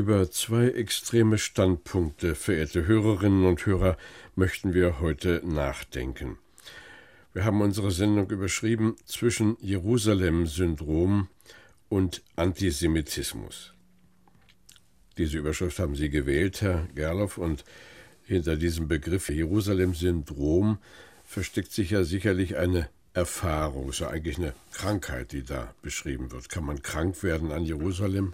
Über zwei extreme Standpunkte, verehrte Hörerinnen und Hörer, möchten wir heute nachdenken. Wir haben unsere Sendung überschrieben zwischen Jerusalem-Syndrom und Antisemitismus. Diese Überschrift haben Sie gewählt, Herr Gerloff, und hinter diesem Begriff Jerusalem-Syndrom versteckt sich ja sicherlich eine Erfahrung, so eigentlich eine Krankheit, die da beschrieben wird. Kann man krank werden an Jerusalem?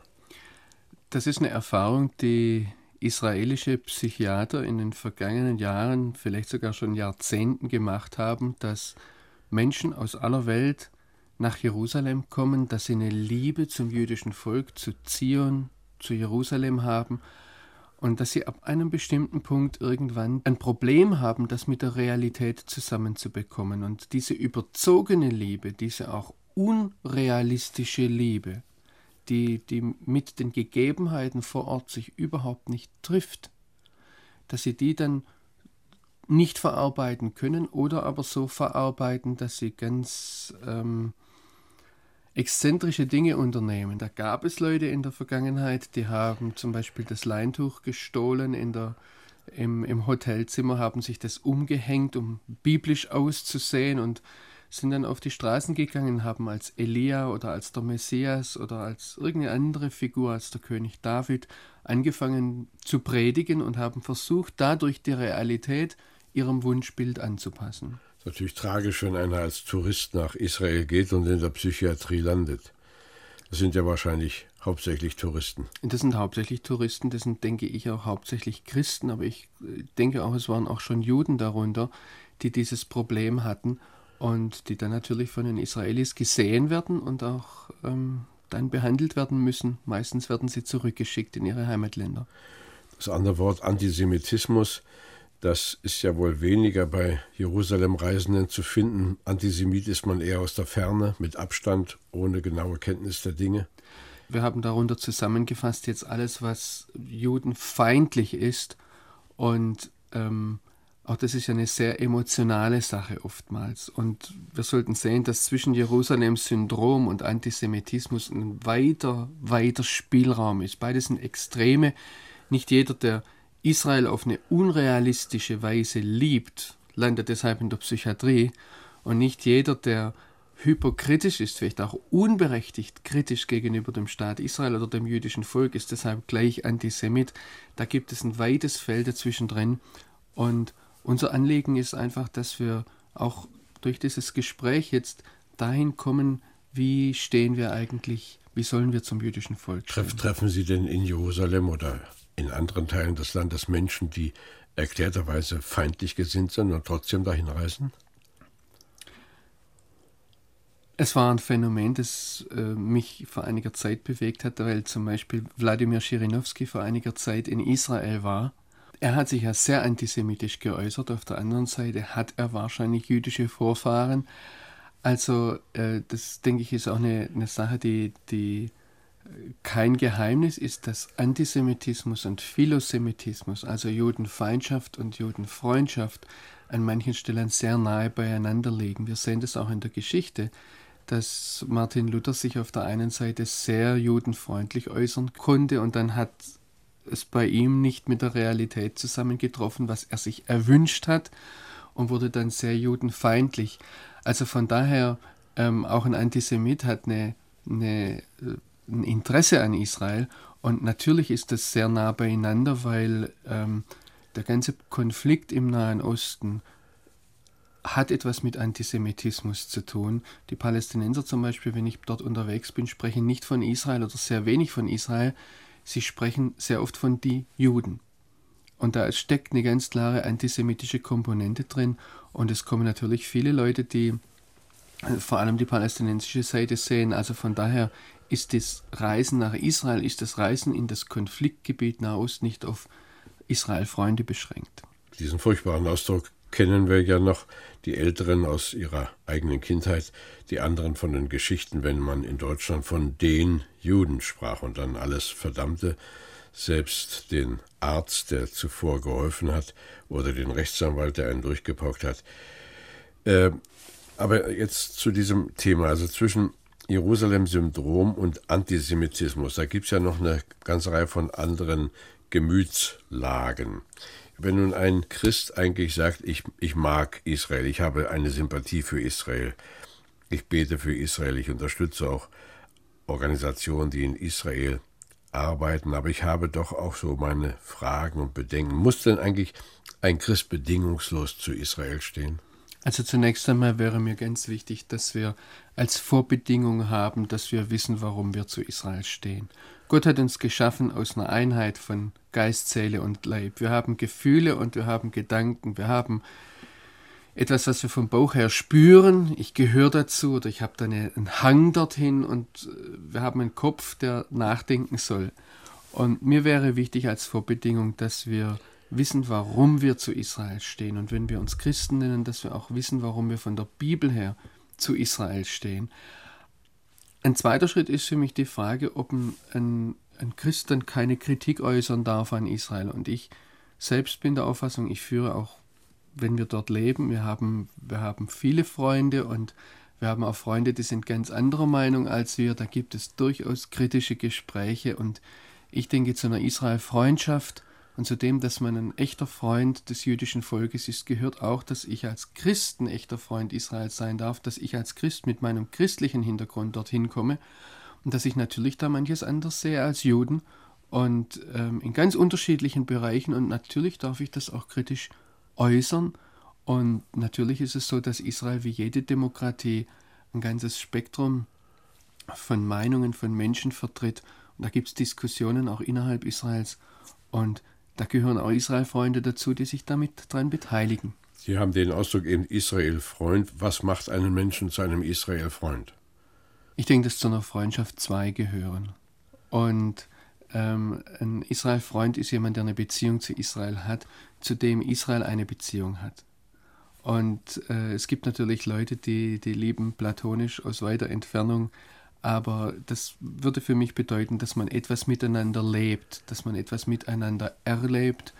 Das ist eine Erfahrung, die israelische Psychiater in den vergangenen Jahren, vielleicht sogar schon Jahrzehnten gemacht haben, dass Menschen aus aller Welt nach Jerusalem kommen, dass sie eine Liebe zum jüdischen Volk, zu Zion, zu Jerusalem haben und dass sie ab einem bestimmten Punkt irgendwann ein Problem haben, das mit der Realität zusammenzubekommen. Und diese überzogene Liebe, diese auch unrealistische Liebe, die, die mit den Gegebenheiten vor Ort sich überhaupt nicht trifft, dass sie die dann nicht verarbeiten können oder aber so verarbeiten, dass sie ganz ähm, exzentrische Dinge unternehmen. Da gab es Leute in der Vergangenheit, die haben zum Beispiel das Leintuch gestohlen in der, im, im Hotelzimmer, haben sich das umgehängt, um biblisch auszusehen und sind dann auf die Straßen gegangen, haben als Elia oder als der Messias oder als irgendeine andere Figur, als der König David, angefangen zu predigen und haben versucht, dadurch die Realität ihrem Wunschbild anzupassen. Das ist natürlich tragisch, wenn einer als Tourist nach Israel geht und in der Psychiatrie landet. Das sind ja wahrscheinlich hauptsächlich Touristen. Das sind hauptsächlich Touristen, das sind, denke ich, auch hauptsächlich Christen, aber ich äh, denke auch, es waren auch schon Juden darunter, die dieses Problem hatten und die dann natürlich von den Israelis gesehen werden und auch ähm, dann behandelt werden müssen. Meistens werden sie zurückgeschickt in ihre Heimatländer. Das andere Wort Antisemitismus, das ist ja wohl weniger bei Jerusalem-Reisenden zu finden. Antisemit ist man eher aus der Ferne, mit Abstand, ohne genaue Kenntnis der Dinge. Wir haben darunter zusammengefasst jetzt alles, was judenfeindlich ist und ähm, auch das ist ja eine sehr emotionale Sache oftmals. Und wir sollten sehen, dass zwischen Jerusalem-Syndrom und Antisemitismus ein weiter, weiter Spielraum ist. Beides sind Extreme. Nicht jeder, der Israel auf eine unrealistische Weise liebt, landet deshalb in der Psychiatrie. Und nicht jeder, der hyperkritisch ist, vielleicht auch unberechtigt kritisch gegenüber dem Staat Israel oder dem jüdischen Volk, ist deshalb gleich Antisemit. Da gibt es ein weites Feld dazwischen drin. Und unser Anliegen ist einfach, dass wir auch durch dieses Gespräch jetzt dahin kommen, wie stehen wir eigentlich, wie sollen wir zum jüdischen Volk stehen. Treffen Sie denn in Jerusalem oder in anderen Teilen des Landes Menschen, die erklärterweise feindlich gesinnt sind und trotzdem dahin reisen? Es war ein Phänomen, das äh, mich vor einiger Zeit bewegt hat, weil zum Beispiel Wladimir Schirinowski vor einiger Zeit in Israel war er hat sich ja sehr antisemitisch geäußert. Auf der anderen Seite hat er wahrscheinlich jüdische Vorfahren. Also äh, das, denke ich, ist auch eine, eine Sache, die, die äh, kein Geheimnis ist, dass Antisemitismus und Philosemitismus, also Judenfeindschaft und Judenfreundschaft, an manchen Stellen sehr nahe beieinander liegen. Wir sehen das auch in der Geschichte, dass Martin Luther sich auf der einen Seite sehr judenfreundlich äußern konnte und dann hat es bei ihm nicht mit der Realität zusammengetroffen, was er sich erwünscht hat und wurde dann sehr judenfeindlich. Also von daher, ähm, auch ein Antisemit hat eine, eine, äh, ein Interesse an Israel und natürlich ist das sehr nah beieinander, weil ähm, der ganze Konflikt im Nahen Osten hat etwas mit Antisemitismus zu tun. Die Palästinenser zum Beispiel, wenn ich dort unterwegs bin, sprechen nicht von Israel oder sehr wenig von Israel, Sie sprechen sehr oft von die Juden. Und da steckt eine ganz klare antisemitische Komponente drin. Und es kommen natürlich viele Leute, die äh, vor allem die palästinensische Seite sehen. Also von daher ist das Reisen nach Israel, ist das Reisen in das Konfliktgebiet Nahost nicht auf Israel-Freunde beschränkt. Diesen furchtbaren Ausdruck kennen wir ja noch, die Älteren aus ihrer eigenen Kindheit, die anderen von den Geschichten, wenn man in Deutschland von den Juden sprach und dann alles verdammte, selbst den Arzt, der zuvor geholfen hat, oder den Rechtsanwalt, der einen durchgepaukt hat. Äh, aber jetzt zu diesem Thema, also zwischen Jerusalem-Syndrom und Antisemitismus. Da gibt es ja noch eine ganze Reihe von anderen Gemütslagen. Wenn nun ein Christ eigentlich sagt, ich, ich mag Israel, ich habe eine Sympathie für Israel, ich bete für Israel, ich unterstütze auch Organisationen, die in Israel arbeiten, aber ich habe doch auch so meine Fragen und Bedenken. Muss denn eigentlich ein Christ bedingungslos zu Israel stehen? Also zunächst einmal wäre mir ganz wichtig, dass wir als Vorbedingung haben, dass wir wissen, warum wir zu Israel stehen. Gott hat uns geschaffen aus einer Einheit von Geist, Seele und Leib. Wir haben Gefühle und wir haben Gedanken. Wir haben etwas, was wir vom Bauch her spüren. Ich gehöre dazu oder ich habe da einen Hang dorthin und äh, wir haben einen Kopf, der nachdenken soll. Und mir wäre wichtig als Vorbedingung, dass wir wissen, warum wir zu Israel stehen. Und wenn wir uns Christen nennen, dass wir auch wissen, warum wir von der Bibel her zu Israel stehen. Ein zweiter Schritt ist für mich die Frage, ob ein, ein, ein Christ dann keine Kritik äußern darf an Israel. Und ich selbst bin der Auffassung, ich führe auch, wenn wir dort leben, wir haben, wir haben viele Freunde und wir haben auch Freunde, die sind ganz anderer Meinung als wir. Da gibt es durchaus kritische Gespräche und ich denke, zu einer Israel-Freundschaft und zu dem, dass man ein echter Freund des jüdischen Volkes ist, gehört auch, dass ich als Christ ein echter Freund Israels sein darf, dass ich als Christ mit meinem christlichen Hintergrund dorthin komme und dass ich natürlich da manches anders sehe als Juden und ähm, in ganz unterschiedlichen Bereichen und natürlich darf ich das auch kritisch äußern und natürlich ist es so, dass Israel wie jede Demokratie ein ganzes Spektrum von Meinungen von Menschen vertritt und da gibt es Diskussionen auch innerhalb Israels und da gehören auch Israel-Freunde dazu, die sich damit daran beteiligen. Sie haben den Ausdruck eben Israel-Freund. Was macht einen Menschen zu einem Israel-Freund? Ich denke, dass zu einer Freundschaft zwei gehören. Und ähm, ein Israel-Freund ist jemand, der eine Beziehung zu Israel hat, zu dem Israel eine Beziehung hat. Und äh, es gibt natürlich Leute, die, die lieben platonisch aus weiter Entfernung aber das würde für mich bedeuten, dass man etwas miteinander lebt, dass man etwas miteinander erlebt,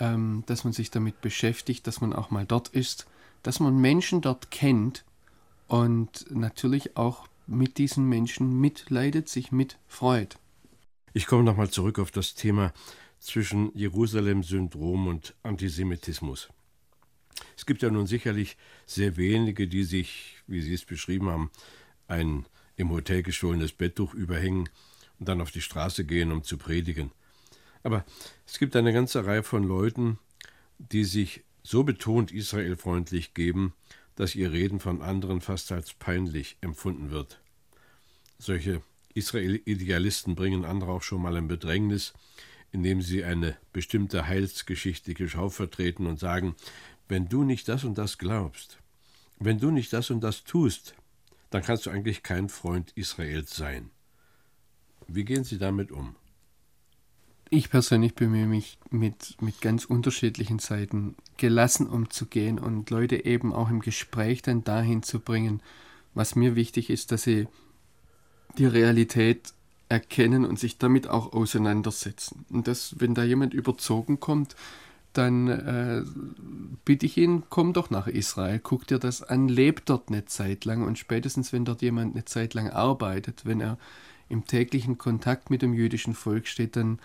ähm, dass man sich damit beschäftigt, dass man auch mal dort ist, dass man Menschen dort kennt und natürlich auch mit diesen Menschen mitleidet, sich mitfreut. Ich komme nochmal zurück auf das Thema zwischen Jerusalem-Syndrom und Antisemitismus. Es gibt ja nun sicherlich sehr wenige, die sich, wie Sie es beschrieben haben, ein im Hotel gestohlenes Betttuch überhängen und dann auf die Straße gehen, um zu predigen. Aber es gibt eine ganze Reihe von Leuten, die sich so betont israelfreundlich geben, dass ihr Reden von anderen fast als peinlich empfunden wird. Solche Israel-Idealisten bringen andere auch schon mal in Bedrängnis, indem sie eine bestimmte heilsgeschichtliche Schau vertreten und sagen, wenn du nicht das und das glaubst, wenn du nicht das und das tust, dann kannst du eigentlich kein Freund Israels sein. Wie gehen Sie damit um? Ich persönlich bemühe mich mit, mit ganz unterschiedlichen Seiten gelassen umzugehen und Leute eben auch im Gespräch dann dahin zu bringen, was mir wichtig ist, dass sie die Realität erkennen und sich damit auch auseinandersetzen. Und dass, wenn da jemand überzogen kommt, dann äh, bitte ich ihn, komm doch nach Israel, guck dir das an, lebt dort eine Zeit lang und spätestens, wenn dort jemand eine Zeit lang arbeitet, wenn er im täglichen Kontakt mit dem jüdischen Volk steht, dann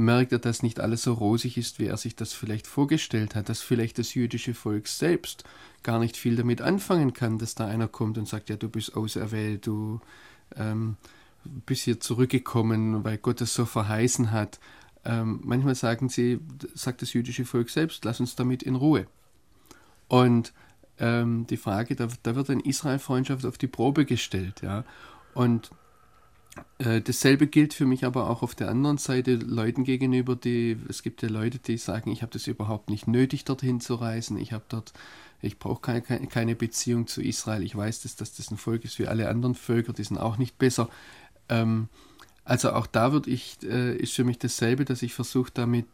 merkt er, dass nicht alles so rosig ist, wie er sich das vielleicht vorgestellt hat, dass vielleicht das jüdische Volk selbst gar nicht viel damit anfangen kann, dass da einer kommt und sagt, ja, du bist auserwählt, du ähm, bist hier zurückgekommen, weil Gott es so verheißen hat. Ähm, manchmal sagen sie, sagt das jüdische Volk selbst, lass uns damit in Ruhe. Und ähm, die Frage, da, da wird eine Israel-Freundschaft auf die Probe gestellt. Ja? Und äh, dasselbe gilt für mich aber auch auf der anderen Seite Leuten gegenüber, die, es gibt ja Leute, die sagen, ich habe das überhaupt nicht nötig, dorthin zu reisen. Ich habe dort, ich brauche keine, keine Beziehung zu Israel. Ich weiß, dass, dass das ein Volk ist wie alle anderen Völker, die sind auch nicht besser. Ähm, also auch da wird ich, äh, ist für mich dasselbe, dass ich versuche, damit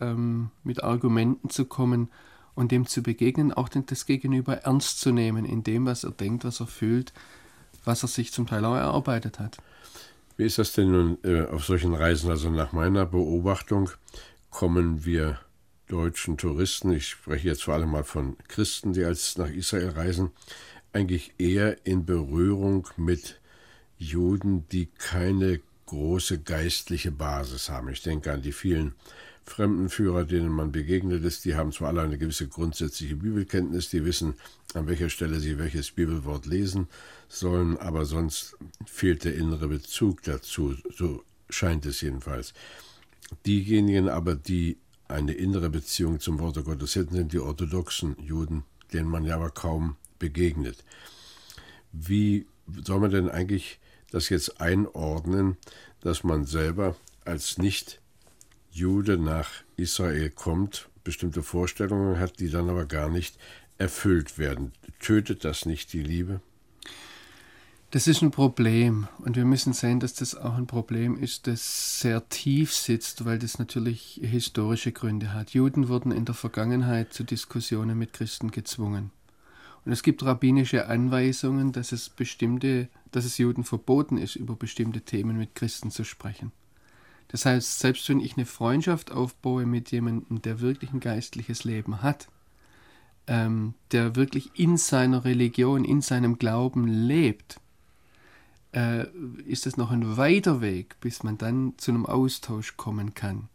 ähm, mit Argumenten zu kommen und dem zu begegnen, auch das Gegenüber ernst zu nehmen in dem, was er denkt, was er fühlt, was er sich zum Teil auch erarbeitet hat. Wie ist das denn nun äh, auf solchen Reisen? Also nach meiner Beobachtung kommen wir deutschen Touristen, ich spreche jetzt vor allem mal von Christen, die als nach Israel reisen, eigentlich eher in Berührung mit Juden, die keine große geistliche Basis haben. Ich denke an die vielen Fremdenführer, denen man begegnet ist, die haben zwar alle eine gewisse grundsätzliche Bibelkenntnis, die wissen, an welcher Stelle sie welches Bibelwort lesen sollen, aber sonst fehlt der innere Bezug dazu, so scheint es jedenfalls. Diejenigen aber, die eine innere Beziehung zum Worte Gottes hätten, sind die orthodoxen Juden, denen man ja aber kaum begegnet. Wie soll man denn eigentlich das jetzt einordnen, dass man selber als nicht Jude nach Israel kommt, bestimmte Vorstellungen hat, die dann aber gar nicht erfüllt werden. Tötet das nicht die Liebe? Das ist ein Problem und wir müssen sehen, dass das auch ein Problem ist, das sehr tief sitzt, weil das natürlich historische Gründe hat. Juden wurden in der Vergangenheit zu Diskussionen mit Christen gezwungen. Und es gibt rabbinische Anweisungen, dass es bestimmte, dass es Juden verboten ist, über bestimmte Themen mit Christen zu sprechen. Das heißt, selbst wenn ich eine Freundschaft aufbaue mit jemandem, der wirklich ein geistliches Leben hat, ähm, der wirklich in seiner Religion, in seinem Glauben lebt, äh, ist es noch ein weiter Weg, bis man dann zu einem Austausch kommen kann.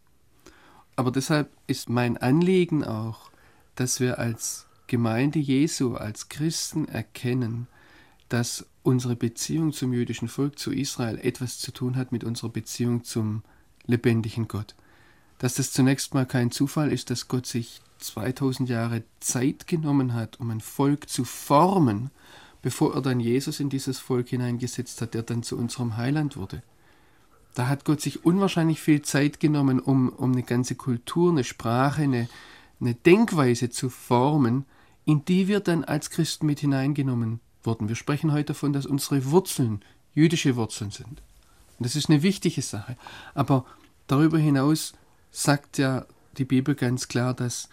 Aber deshalb ist mein Anliegen auch, dass wir als Gemeinde Jesu, als Christen erkennen, dass unsere Beziehung zum jüdischen Volk, zu Israel, etwas zu tun hat mit unserer Beziehung zum lebendigen Gott. Dass das zunächst mal kein Zufall ist, dass Gott sich 2000 Jahre Zeit genommen hat, um ein Volk zu formen, bevor er dann Jesus in dieses Volk hineingesetzt hat, der dann zu unserem Heiland wurde. Da hat Gott sich unwahrscheinlich viel Zeit genommen, um, um eine ganze Kultur, eine Sprache, eine, eine Denkweise zu formen, in die wir dann als Christen mit hineingenommen wurden. Wir sprechen heute davon, dass unsere Wurzeln jüdische Wurzeln sind. Und das ist eine wichtige Sache. Aber darüber hinaus sagt ja die Bibel ganz klar, dass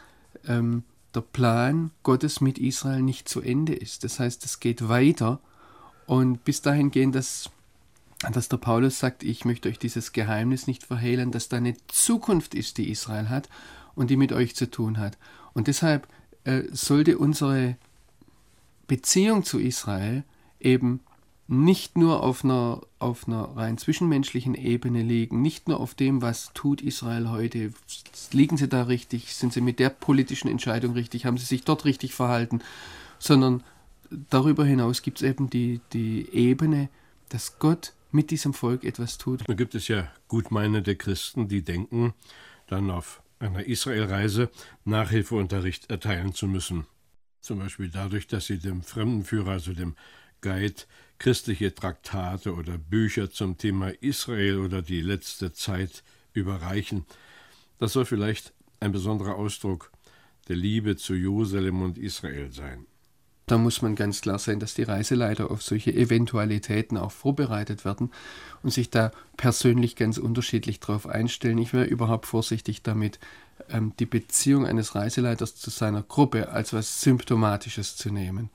ähm, der Plan Gottes mit Israel nicht zu Ende ist. Das heißt, es geht weiter und bis dahin gehen, dass, dass der Paulus sagt, ich möchte euch dieses Geheimnis nicht verhehlen, dass da eine Zukunft ist, die Israel hat und die mit euch zu tun hat. Und deshalb äh, sollte unsere Beziehung zu Israel eben nicht nur auf einer, auf einer rein zwischenmenschlichen Ebene liegen, nicht nur auf dem, was tut Israel heute, liegen sie da richtig, sind sie mit der politischen Entscheidung richtig, haben sie sich dort richtig verhalten, sondern darüber hinaus gibt es eben die, die Ebene, dass Gott mit diesem Volk etwas tut. Da gibt es ja gutmeinende Christen, die denken, dann auf einer Israelreise Nachhilfeunterricht erteilen zu müssen. Zum Beispiel dadurch, dass sie dem Fremdenführer, also dem Guide, christliche Traktate oder Bücher zum Thema Israel oder die letzte Zeit überreichen. Das soll vielleicht ein besonderer Ausdruck der Liebe zu Jerusalem und Israel sein. Da muss man ganz klar sein, dass die Reiseleiter auf solche Eventualitäten auch vorbereitet werden und sich da persönlich ganz unterschiedlich darauf einstellen. Ich wäre überhaupt vorsichtig damit, ähm, die Beziehung eines Reiseleiters zu seiner Gruppe als was Symptomatisches zu nehmen.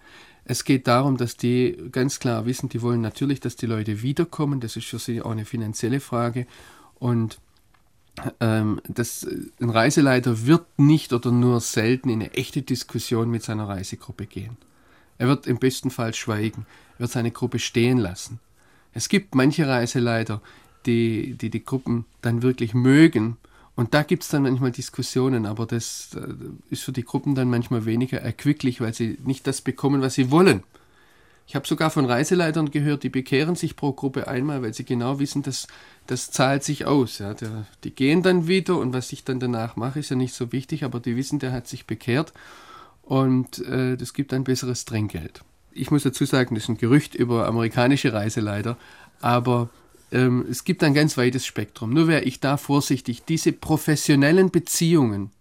Es geht darum, dass die ganz klar wissen, die wollen natürlich, dass die Leute wiederkommen. Das ist für sie auch eine finanzielle Frage. Und ähm, das, ein Reiseleiter wird nicht oder nur selten in eine echte Diskussion mit seiner Reisegruppe gehen. Er wird im besten Fall schweigen. Er wird seine Gruppe stehen lassen. Es gibt manche Reiseleiter, die, die die Gruppen dann wirklich mögen und da gibt es dann manchmal Diskussionen, aber das äh, ist für die Gruppen dann manchmal weniger erquicklich, weil sie nicht das bekommen, was sie wollen. Ich habe sogar von Reiseleitern gehört, die bekehren sich pro Gruppe einmal, weil sie genau wissen, dass das zahlt sich aus. Ja. Die gehen dann wieder und was ich dann danach mache, ist ja nicht so wichtig, aber die wissen, der hat sich bekehrt und äh, das gibt ein besseres Trinkgeld. Ich muss dazu sagen, das ist ein Gerücht über amerikanische Reiseleiter, aber ähm, es gibt ein ganz weites Spektrum. Nur wäre ich da vorsichtig. Diese professionellen Beziehungen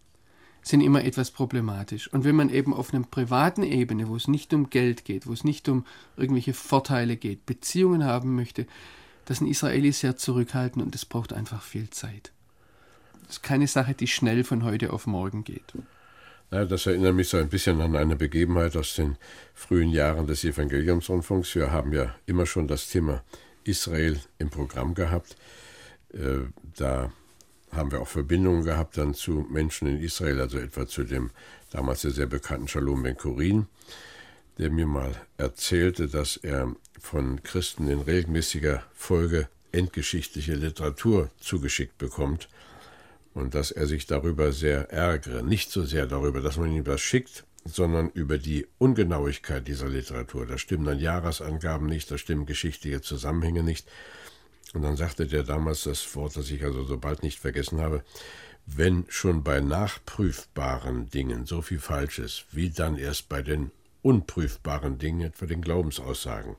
sind immer etwas problematisch. Und wenn man eben auf einer privaten Ebene, wo es nicht um Geld geht, wo es nicht um irgendwelche Vorteile geht, Beziehungen haben möchte, Das sind Israelis sehr zurückhaltend und es braucht einfach viel Zeit. Das ist keine Sache, die schnell von heute auf morgen geht. Ja, das erinnert mich so ein bisschen an eine Begebenheit aus den frühen Jahren des Evangeliumsrundfunks. Wir haben ja immer schon das Thema Israel im Programm gehabt. Äh, da haben wir auch Verbindungen gehabt dann zu Menschen in Israel, also etwa zu dem damals sehr bekannten Shalom Ben Kurin, der mir mal erzählte, dass er von Christen in regelmäßiger Folge endgeschichtliche Literatur zugeschickt bekommt und dass er sich darüber sehr ärgere. Nicht so sehr darüber, dass man ihm das schickt, sondern über die Ungenauigkeit dieser Literatur. Da stimmen dann Jahresangaben nicht, da stimmen geschichtliche Zusammenhänge nicht. Und dann sagte der damals das Wort, das ich also so bald nicht vergessen habe, wenn schon bei nachprüfbaren Dingen so viel falsch ist, wie dann erst bei den unprüfbaren Dingen, etwa den Glaubensaussagen.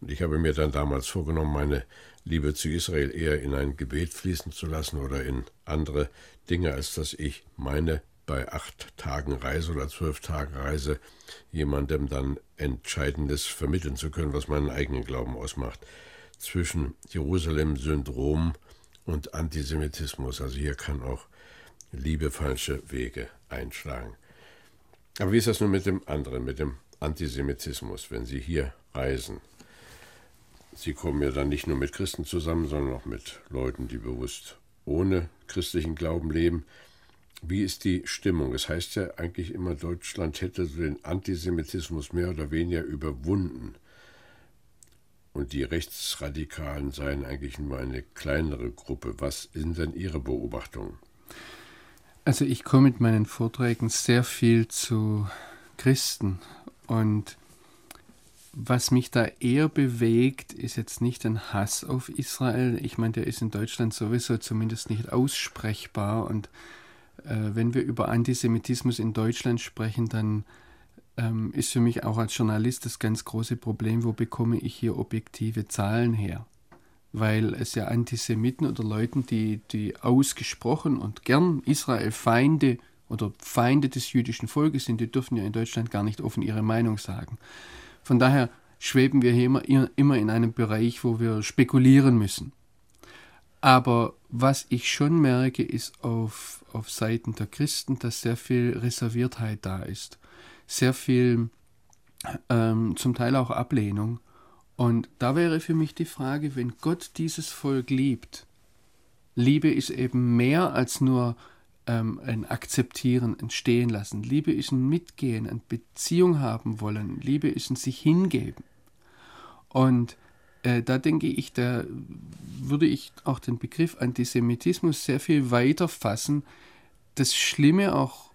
Und ich habe mir dann damals vorgenommen, meine Liebe zu Israel eher in ein Gebet fließen zu lassen oder in andere Dinge, als dass ich meine bei acht Tagen Reise oder zwölf Tagen Reise jemandem dann Entscheidendes vermitteln zu können, was meinen eigenen Glauben ausmacht. Zwischen Jerusalem-Syndrom und Antisemitismus. Also hier kann auch Liebe falsche Wege einschlagen. Aber wie ist das nun mit dem anderen, mit dem Antisemitismus, wenn Sie hier reisen? Sie kommen ja dann nicht nur mit Christen zusammen, sondern auch mit Leuten, die bewusst ohne christlichen Glauben leben. Wie ist die Stimmung? Es heißt ja eigentlich immer, Deutschland hätte den Antisemitismus mehr oder weniger überwunden. Und die Rechtsradikalen seien eigentlich nur eine kleinere Gruppe. Was sind denn Ihre Beobachtungen? Also ich komme mit meinen Vorträgen sehr viel zu Christen und was mich da eher bewegt, ist jetzt nicht ein Hass auf Israel. Ich meine, der ist in Deutschland sowieso zumindest nicht aussprechbar. Und äh, wenn wir über Antisemitismus in Deutschland sprechen, dann ähm, ist für mich auch als Journalist das ganz große Problem, wo bekomme ich hier objektive Zahlen her? Weil es ja Antisemiten oder Leuten, die, die ausgesprochen und gern Israel-Feinde oder Feinde des jüdischen Volkes sind, die dürfen ja in Deutschland gar nicht offen ihre Meinung sagen. Von daher schweben wir hier immer, immer in einem Bereich, wo wir spekulieren müssen. Aber was ich schon merke, ist auf, auf Seiten der Christen, dass sehr viel Reserviertheit da ist. Sehr viel, ähm, zum Teil auch Ablehnung. Und da wäre für mich die Frage, wenn Gott dieses Volk liebt, Liebe ist eben mehr als nur ähm, ein Akzeptieren, ein Stehen lassen. Liebe ist ein Mitgehen, eine Beziehung haben wollen. Liebe ist ein sich hingeben. Und äh, da denke ich, da würde ich auch den Begriff Antisemitismus sehr viel weiter fassen. Das Schlimme auch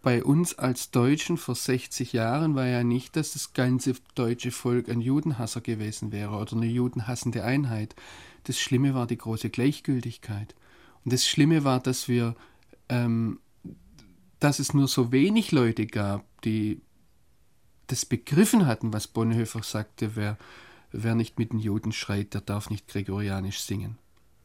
bei uns als Deutschen vor 60 Jahren war ja nicht, dass das ganze deutsche Volk ein Judenhasser gewesen wäre oder eine judenhassende Einheit. Das Schlimme war die große Gleichgültigkeit. Und das Schlimme war, dass wir ähm, dass es nur so wenig Leute gab, die das begriffen hatten, was Bonhoeffer sagte, wer, wer nicht mit den Juden schreit, der darf nicht gregorianisch singen.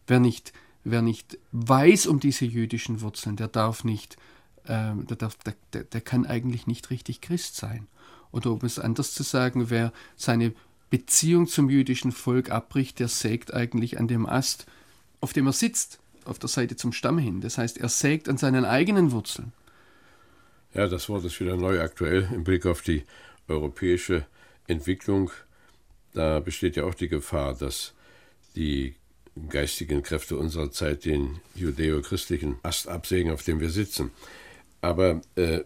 Wer nicht, wer nicht weiß um diese jüdischen Wurzeln, der darf nicht, äh, der, darf, der, der, der kann eigentlich nicht richtig Christ sein. Oder um es anders zu sagen, wer seine Beziehung zum jüdischen Volk abbricht, der sägt eigentlich an dem Ast, auf dem er sitzt auf der Seite zum Stamm hin. Das heißt, er sägt an seinen eigenen Wurzeln. Ja, das Wort ist wieder neu aktuell im Blick auf die europäische Entwicklung. Da besteht ja auch die Gefahr, dass die geistigen Kräfte unserer Zeit den judäo-christlichen Ast absägen, auf dem wir sitzen. Aber äh,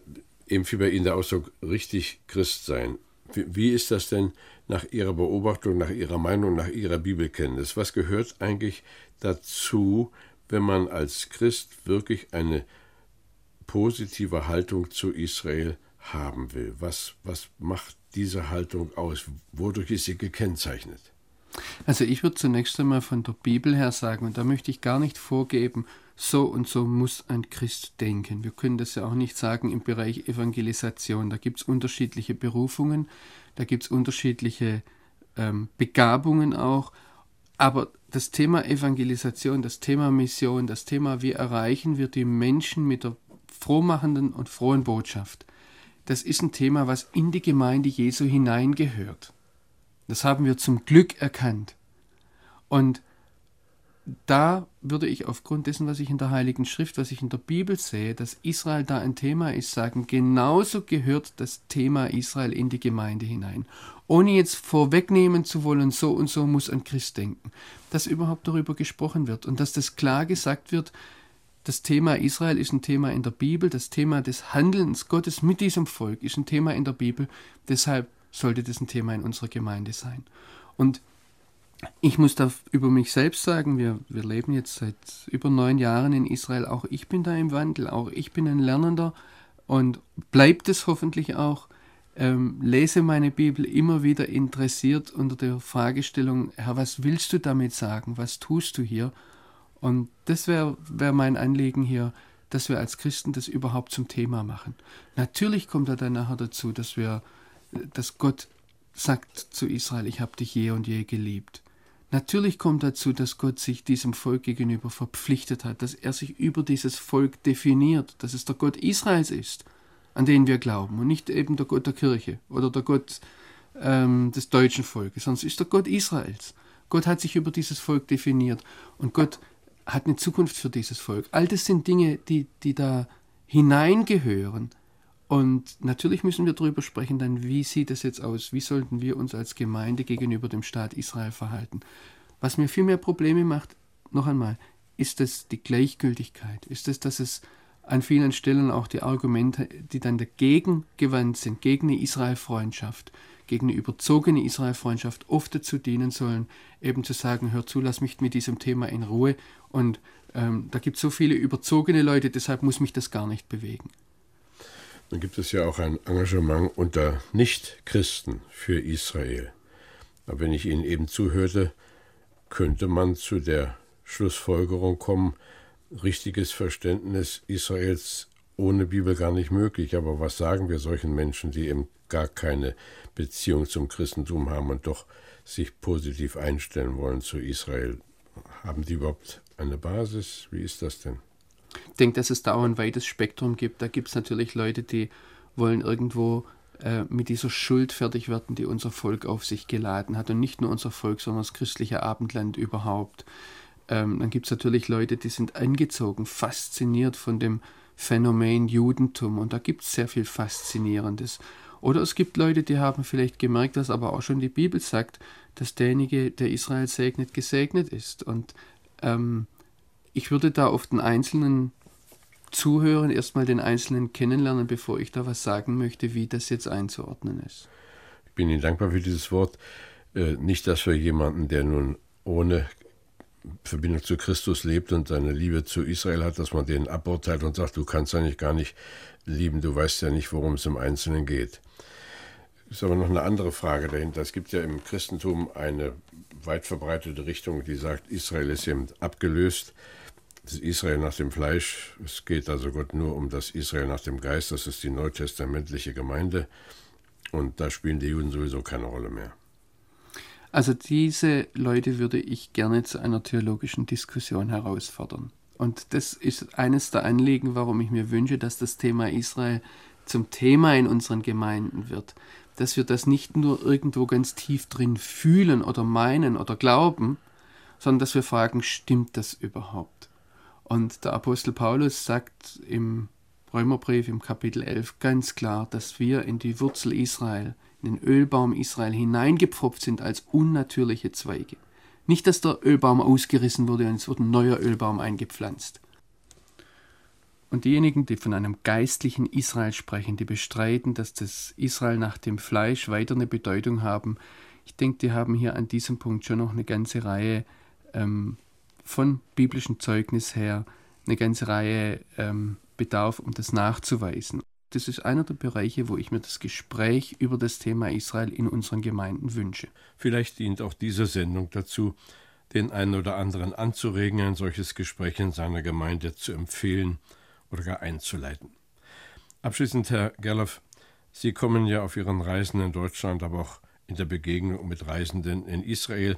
eben fiel bei Ihnen der Ausdruck richtig Christ sein. Wie, wie ist das denn nach Ihrer Beobachtung, nach Ihrer Meinung, nach Ihrer Bibelkenntnis? Was gehört eigentlich dazu, wenn man als Christ wirklich eine positive Haltung zu Israel haben will? Was, was macht diese Haltung aus? Wodurch ist sie gekennzeichnet? Also ich würde zunächst einmal von der Bibel her sagen, und da möchte ich gar nicht vorgeben, so und so muss ein Christ denken. Wir können das ja auch nicht sagen im Bereich Evangelisation. Da gibt es unterschiedliche Berufungen, da gibt es unterschiedliche ähm, Begabungen auch. Aber das Thema Evangelisation, das Thema Mission, das Thema, wie erreichen wir die Menschen mit der frohmachenden und frohen Botschaft, das ist ein Thema, was in die Gemeinde Jesu hineingehört. Das haben wir zum Glück erkannt. Und da würde ich aufgrund dessen, was ich in der Heiligen Schrift, was ich in der Bibel sehe, dass Israel da ein Thema ist, sagen, genauso gehört das Thema Israel in die Gemeinde hinein. Ohne jetzt vorwegnehmen zu wollen, so und so muss ein Christ denken. Dass überhaupt darüber gesprochen wird und dass das klar gesagt wird, das Thema Israel ist ein Thema in der Bibel, das Thema des Handelns Gottes mit diesem Volk ist ein Thema in der Bibel, deshalb sollte das ein Thema in unserer Gemeinde sein. Und ich muss da über mich selbst sagen, wir, wir leben jetzt seit über neun Jahren in Israel, auch ich bin da im Wandel, auch ich bin ein Lernender und bleibt es hoffentlich auch. Ähm, lese meine Bibel immer wieder interessiert unter der Fragestellung, Herr, was willst du damit sagen? Was tust du hier? Und das wäre wär mein Anliegen hier, dass wir als Christen das überhaupt zum Thema machen. Natürlich kommt er dann nachher dazu, dass wir, dass Gott sagt zu Israel, ich habe dich je und je geliebt. Natürlich kommt dazu, dass Gott sich diesem Volk gegenüber verpflichtet hat, dass er sich über dieses Volk definiert, dass es der Gott Israels ist, an den wir glauben und nicht eben der Gott der Kirche oder der Gott ähm, des deutschen Volkes, sondern es ist der Gott Israels. Gott hat sich über dieses Volk definiert und Gott hat eine Zukunft für dieses Volk. All das sind Dinge, die, die da hineingehören. Und natürlich müssen wir darüber sprechen, dann, wie sieht es jetzt aus? Wie sollten wir uns als Gemeinde gegenüber dem Staat Israel verhalten? Was mir viel mehr Probleme macht, noch einmal, ist es die Gleichgültigkeit? Ist es, dass es an vielen Stellen auch die Argumente, die dann dagegen gewandt sind, gegen eine Israel-Freundschaft, gegen eine überzogene Israel-Freundschaft, oft dazu dienen sollen, eben zu sagen, hör zu, lass mich mit diesem Thema in Ruhe und ähm, da gibt es so viele überzogene Leute, deshalb muss mich das gar nicht bewegen. Dann gibt es ja auch ein Engagement unter Nichtchristen für Israel. Aber wenn ich Ihnen eben zuhörte, könnte man zu der Schlussfolgerung kommen, richtiges Verständnis Israels ohne Bibel gar nicht möglich. Aber was sagen wir solchen Menschen, die eben gar keine Beziehung zum Christentum haben und doch sich positiv einstellen wollen zu Israel? Haben die überhaupt eine Basis? Wie ist das denn? Denke, dass es da auch ein weites Spektrum gibt. Da gibt es natürlich Leute, die wollen irgendwo äh, mit dieser Schuld fertig werden, die unser Volk auf sich geladen hat. Und nicht nur unser Volk, sondern das christliche Abendland überhaupt. Ähm, dann gibt es natürlich Leute, die sind angezogen, fasziniert von dem Phänomen Judentum. Und da gibt es sehr viel Faszinierendes. Oder es gibt Leute, die haben vielleicht gemerkt, dass aber auch schon die Bibel sagt, dass derjenige, der Israel segnet, gesegnet ist. Und ähm, ich würde da auf den Einzelnen zuhören, erstmal den Einzelnen kennenlernen, bevor ich da was sagen möchte, wie das jetzt einzuordnen ist. Ich bin Ihnen dankbar für dieses Wort. Äh, nicht, dass wir jemanden, der nun ohne Verbindung zu Christus lebt und seine Liebe zu Israel hat, dass man den aburteilt und sagt, du kannst eigentlich gar nicht lieben, du weißt ja nicht, worum es im Einzelnen geht. Ist aber noch eine andere Frage dahinter. Es gibt ja im Christentum eine weit verbreitete Richtung, die sagt, Israel ist eben abgelöst. Israel nach dem Fleisch. Es geht also Gott nur um das Israel nach dem Geist. Das ist die neutestamentliche Gemeinde. Und da spielen die Juden sowieso keine Rolle mehr. Also diese Leute würde ich gerne zu einer theologischen Diskussion herausfordern. Und das ist eines der Anliegen, warum ich mir wünsche, dass das Thema Israel zum Thema in unseren Gemeinden wird dass wir das nicht nur irgendwo ganz tief drin fühlen oder meinen oder glauben, sondern dass wir fragen, stimmt das überhaupt? Und der Apostel Paulus sagt im Römerbrief im Kapitel 11 ganz klar, dass wir in die Wurzel Israel, in den Ölbaum Israel hineingepfropft sind als unnatürliche Zweige. Nicht, dass der Ölbaum ausgerissen wurde und es wurde ein neuer Ölbaum eingepflanzt. Und diejenigen, die von einem geistlichen Israel sprechen, die bestreiten, dass das Israel nach dem Fleisch weiter eine Bedeutung haben, ich denke, die haben hier an diesem Punkt schon noch eine ganze Reihe ähm, von biblischem Zeugnis her, eine ganze Reihe ähm, Bedarf, um das nachzuweisen. Das ist einer der Bereiche, wo ich mir das Gespräch über das Thema Israel in unseren Gemeinden wünsche. Vielleicht dient auch diese Sendung dazu, den einen oder anderen anzuregen, ein solches Gespräch in seiner Gemeinde zu empfehlen oder gar einzuleiten. Abschließend, Herr Gerloff, Sie kommen ja auf Ihren Reisen in Deutschland, aber auch in der Begegnung mit Reisenden in Israel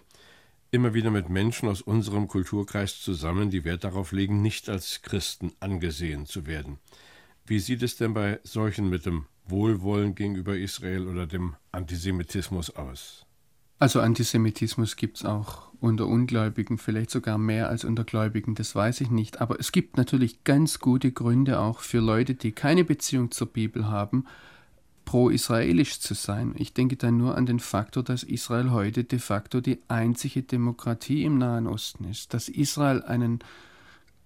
immer wieder mit Menschen aus unserem Kulturkreis zusammen, die Wert darauf legen, nicht als Christen angesehen zu werden. Wie sieht es denn bei solchen mit dem Wohlwollen gegenüber Israel oder dem Antisemitismus aus? Also Antisemitismus gibt es auch unter Ungläubigen, vielleicht sogar mehr als unter Gläubigen, das weiß ich nicht. Aber es gibt natürlich ganz gute Gründe auch für Leute, die keine Beziehung zur Bibel haben, pro-israelisch zu sein. Ich denke da nur an den Faktor, dass Israel heute de facto die einzige Demokratie im Nahen Osten ist, dass Israel einen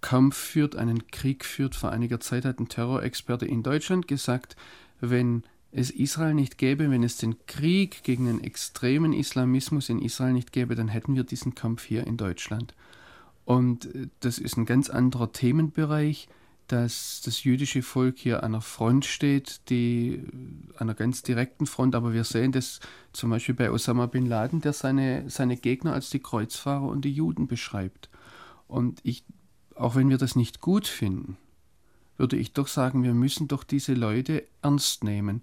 Kampf führt, einen Krieg führt. Vor einiger Zeit hat ein Terrorexperte in Deutschland gesagt, wenn es Israel nicht gäbe, wenn es den Krieg gegen den extremen Islamismus in Israel nicht gäbe, dann hätten wir diesen Kampf hier in Deutschland. Und äh, das ist ein ganz anderer Themenbereich, dass das jüdische Volk hier an einer Front steht, die äh, einer ganz direkten Front, aber wir sehen das zum Beispiel bei Osama bin Laden, der seine, seine Gegner als die Kreuzfahrer und die Juden beschreibt. Und ich, auch wenn wir das nicht gut finden, würde ich doch sagen, wir müssen doch diese Leute ernst nehmen.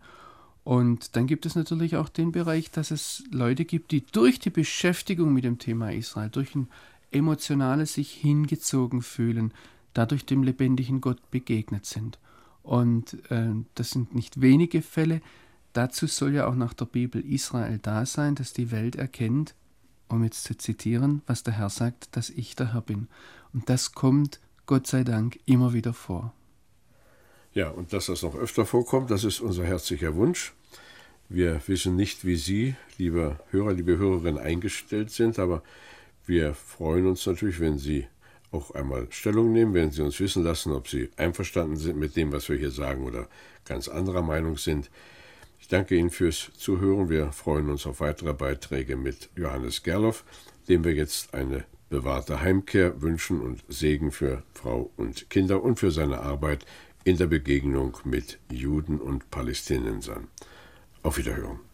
Und dann gibt es natürlich auch den Bereich, dass es Leute gibt, die durch die Beschäftigung mit dem Thema Israel, durch ein emotionales sich hingezogen fühlen, dadurch dem lebendigen Gott begegnet sind. Und äh, das sind nicht wenige Fälle. Dazu soll ja auch nach der Bibel Israel da sein, dass die Welt erkennt, um jetzt zu zitieren, was der Herr sagt, dass ich der Herr bin. Und das kommt, Gott sei Dank, immer wieder vor. Ja, und dass das noch öfter vorkommt, das ist unser herzlicher Wunsch. Wir wissen nicht, wie Sie, liebe Hörer, liebe Hörerinnen, eingestellt sind, aber wir freuen uns natürlich, wenn Sie auch einmal Stellung nehmen, wenn Sie uns wissen lassen, ob Sie einverstanden sind mit dem, was wir hier sagen oder ganz anderer Meinung sind. Ich danke Ihnen fürs Zuhören. Wir freuen uns auf weitere Beiträge mit Johannes Gerloff, dem wir jetzt eine bewahrte Heimkehr wünschen und Segen für Frau und Kinder und für seine Arbeit in der Begegnung mit Juden und Palästinensern. Auf Wiederhören.